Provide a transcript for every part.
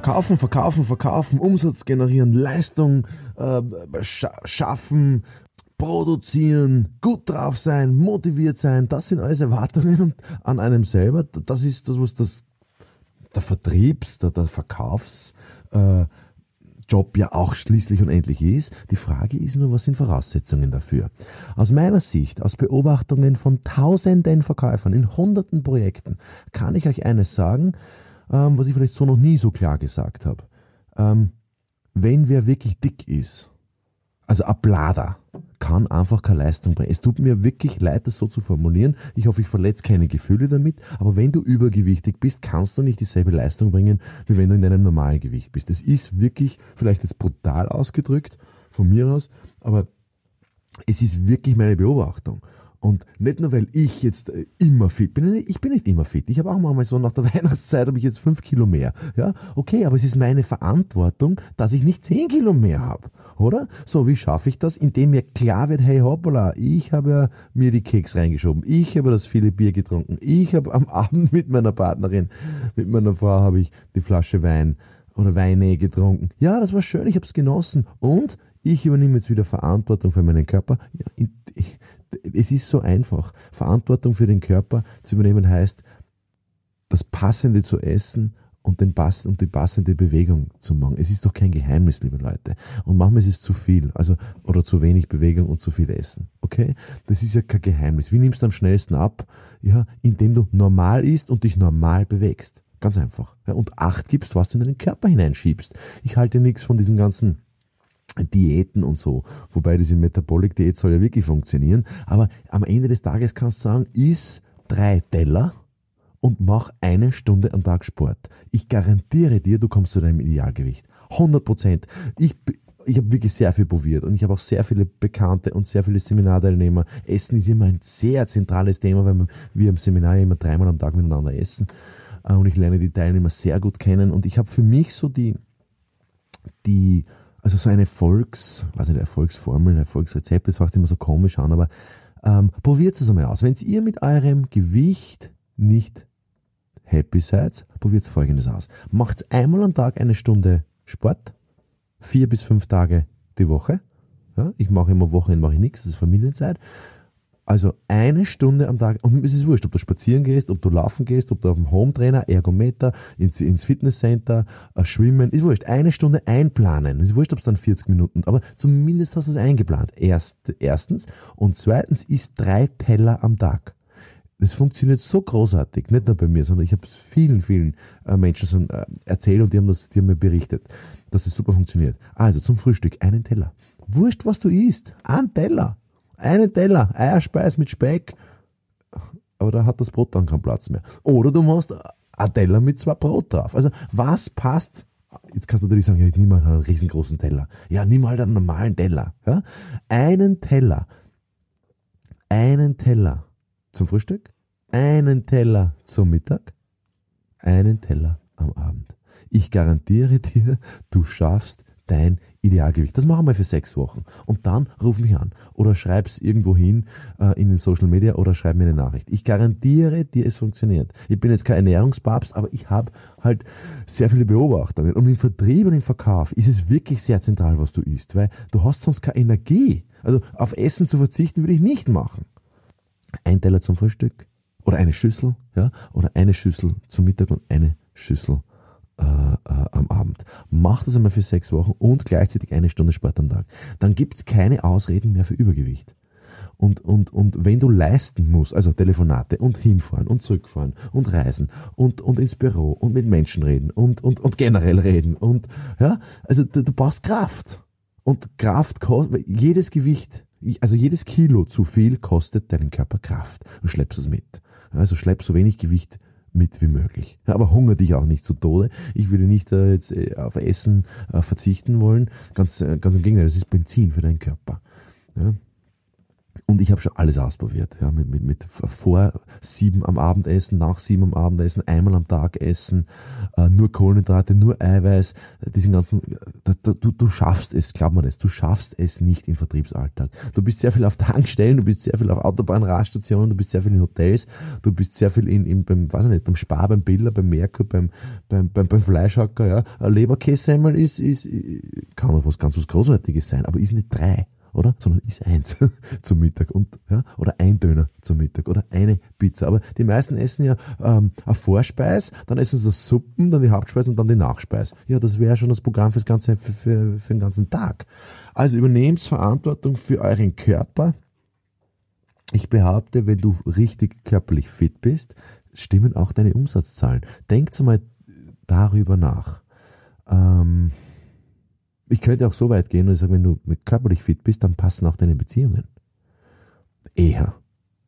Verkaufen, verkaufen, verkaufen, Umsatz generieren, Leistung äh, scha schaffen, produzieren, gut drauf sein, motiviert sein, das sind alles Erwartungen an einem selber. Das ist das, was das der Vertriebs, der, der Verkaufs äh, ja auch schließlich und endlich ist. Die Frage ist nur, was sind Voraussetzungen dafür? Aus meiner Sicht, aus Beobachtungen von tausenden Verkäufern in hunderten Projekten, kann ich euch eines sagen, ähm, was ich vielleicht so noch nie so klar gesagt habe. Ähm, wenn wer wirklich dick ist, also ein Blader, kann einfach keine Leistung bringen. Es tut mir wirklich leid, das so zu formulieren. Ich hoffe, ich verletze keine Gefühle damit. Aber wenn du übergewichtig bist, kannst du nicht dieselbe Leistung bringen, wie wenn du in deinem normalen Gewicht bist. Es ist wirklich, vielleicht jetzt brutal ausgedrückt, von mir aus, aber es ist wirklich meine Beobachtung. Und nicht nur, weil ich jetzt äh, immer fit bin. Ich bin nicht immer fit. Ich habe auch manchmal so nach der Weihnachtszeit habe ich jetzt fünf Kilo mehr. Ja, okay, aber es ist meine Verantwortung, dass ich nicht zehn Kilo mehr habe. Oder? So, wie schaffe ich das? Indem mir klar wird, hey hoppala, ich habe ja mir die Keks reingeschoben. Ich habe das viele Bier getrunken. Ich habe am Abend mit meiner Partnerin, mit meiner Frau habe ich die Flasche Wein oder Weine getrunken. Ja, das war schön, ich habe es genossen. Und ich übernehme jetzt wieder Verantwortung für meinen Körper. Ja, es ist so einfach. Verantwortung für den Körper zu übernehmen heißt, das Passende zu essen und, den Pass und die passende Bewegung zu machen. Es ist doch kein Geheimnis, liebe Leute. Und manchmal ist es zu viel, also, oder zu wenig Bewegung und zu viel Essen. Okay? Das ist ja kein Geheimnis. Wie nimmst du am schnellsten ab? Ja, indem du normal isst und dich normal bewegst. Ganz einfach. Ja, und Acht gibst, was du in deinen Körper hineinschiebst. Ich halte nichts von diesen ganzen Diäten und so. Wobei diese Metabolic-Diät soll ja wirklich funktionieren. Aber am Ende des Tages kannst du sagen, iss drei Teller und mach eine Stunde am Tag Sport. Ich garantiere dir, du kommst zu deinem Idealgewicht. 100 Prozent. Ich, ich habe wirklich sehr viel probiert und ich habe auch sehr viele Bekannte und sehr viele Seminarteilnehmer. Essen ist immer ein sehr zentrales Thema, weil wir im Seminar immer dreimal am Tag miteinander essen. Äh, und ich lerne die Teilnehmer sehr gut kennen. Und ich habe für mich so die, die also so eine Erfolgs, weiß nicht, Erfolgsformel, Erfolgsrezept, das macht immer so komisch an, aber ähm, probiert es einmal aus. Wenn ihr mit eurem Gewicht nicht happy seid, probiert folgendes aus. Macht einmal am Tag eine Stunde Sport, vier bis fünf Tage die Woche. Ja, ich mache immer Wochenende mache ich nichts, das ist Familienzeit. Also eine Stunde am Tag, und es ist wurscht, ob du spazieren gehst, ob du laufen gehst, ob du auf dem Hometrainer, Ergometer, ins, ins Fitnesscenter, äh, schwimmen, ist wurscht. Eine Stunde einplanen. Ist wurscht, ob es dann 40 Minuten, aber zumindest hast du es eingeplant. Erst, erstens. Und zweitens ist drei Teller am Tag. Das funktioniert so großartig, nicht nur bei mir, sondern ich habe es vielen, vielen äh, Menschen schon äh, erzählt und die haben, das, die haben mir berichtet, dass es super funktioniert. Also zum Frühstück einen Teller. Wurscht, was du isst. Ein Teller. Einen Teller, Eierspeis mit Speck, aber da hat das Brot dann keinen Platz mehr. Oder du machst einen Teller mit zwei Brot drauf. Also was passt? Jetzt kannst du natürlich sagen, ja, ich nehme halt einen riesengroßen Teller. Ja, nimm halt einen normalen Teller. Ja? Einen Teller. Einen Teller zum Frühstück, einen Teller zum Mittag, einen Teller am Abend. Ich garantiere dir, du schaffst dein Idealgewicht. Das machen wir für sechs Wochen. Und dann ruf mich an oder schreib's irgendwo hin äh, in den Social Media oder schreib mir eine Nachricht. Ich garantiere dir, es funktioniert. Ich bin jetzt kein Ernährungspapst, aber ich habe halt sehr viele Beobachtungen. Und im Vertrieb und im Verkauf ist es wirklich sehr zentral, was du isst, weil du hast sonst keine Energie. Also auf Essen zu verzichten würde ich nicht machen. Ein Teller zum Frühstück oder eine Schüssel, ja, oder eine Schüssel zum Mittag und eine Schüssel äh, äh, am Abend. Mach das einmal für sechs Wochen und gleichzeitig eine Stunde Sport am Tag. Dann gibt's keine Ausreden mehr für Übergewicht. Und, und, und wenn du leisten musst, also Telefonate und hinfahren und zurückfahren und reisen und, und ins Büro und mit Menschen reden und, und, und generell reden und, ja, also du, du brauchst Kraft. Und Kraft kostet, jedes Gewicht, also jedes Kilo zu viel kostet deinen Körper Kraft und schleppst es mit. Also schlepp so wenig Gewicht mit wie möglich. Aber hunger dich auch nicht zu Tode. Ich würde nicht äh, jetzt äh, auf Essen äh, verzichten wollen. Ganz, äh, ganz im Gegenteil, das ist Benzin für deinen Körper. Ja? Und ich habe schon alles ausprobiert. Ja, mit, mit, mit vor sieben am Abendessen, nach sieben am Abendessen, einmal am Tag essen, äh, nur Kohlenhydrate, nur Eiweiß, diesen ganzen, da, du, du schaffst es, glaub mir das, du schaffst es nicht im Vertriebsalltag. Du bist sehr viel auf Tankstellen, du bist sehr viel auf Autobahnradstationen, du bist sehr viel in Hotels, du bist sehr viel in, in beim, weiß ich nicht, beim Spar, beim Biller, beim Merkur, beim, beim, beim, beim Fleischhacker, ja. Ein Leberkässemmel ist, ist, kann auch was ganz was Großartiges sein, aber ist nicht drei oder? Sondern ist eins zum Mittag und ja, oder ein Döner zum Mittag oder eine Pizza. Aber die meisten essen ja ähm, eine Vorspeis, dann essen sie Suppen, dann die Hauptspeise und dann die Nachspeis. Ja, das wäre schon das Programm fürs ganze, für, für, für den ganzen Tag. Also übernehmt Verantwortung für euren Körper. Ich behaupte, wenn du richtig körperlich fit bist, stimmen auch deine Umsatzzahlen. Denkt mal darüber nach. Ähm, ich könnte auch so weit gehen und sagen, wenn du körperlich fit bist, dann passen auch deine Beziehungen. Eher,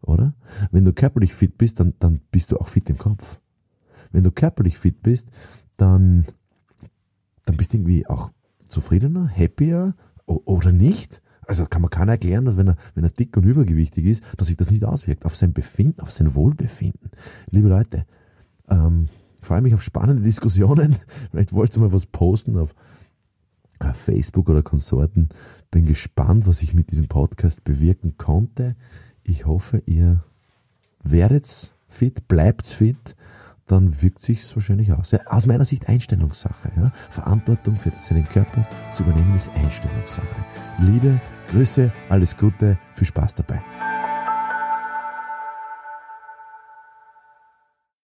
oder? Wenn du körperlich fit bist, dann, dann bist du auch fit im Kopf. Wenn du körperlich fit bist, dann, dann bist du irgendwie auch zufriedener, happier oder nicht. Also kann man keiner erklären, dass wenn er, wenn er dick und übergewichtig ist, dass sich das nicht auswirkt auf sein Befinden, auf sein Wohlbefinden. Liebe Leute, ähm, freue mich auf spannende Diskussionen. Vielleicht wollt ihr mal was posten auf, Facebook oder Konsorten. Bin gespannt, was ich mit diesem Podcast bewirken konnte. Ich hoffe, ihr werdet fit, bleibt fit, dann wirkt sich's wahrscheinlich aus. Ja, aus meiner Sicht Einstellungssache. Ja. Verantwortung für seinen Körper zu übernehmen ist Einstellungssache. Liebe, Grüße, alles Gute, viel Spaß dabei.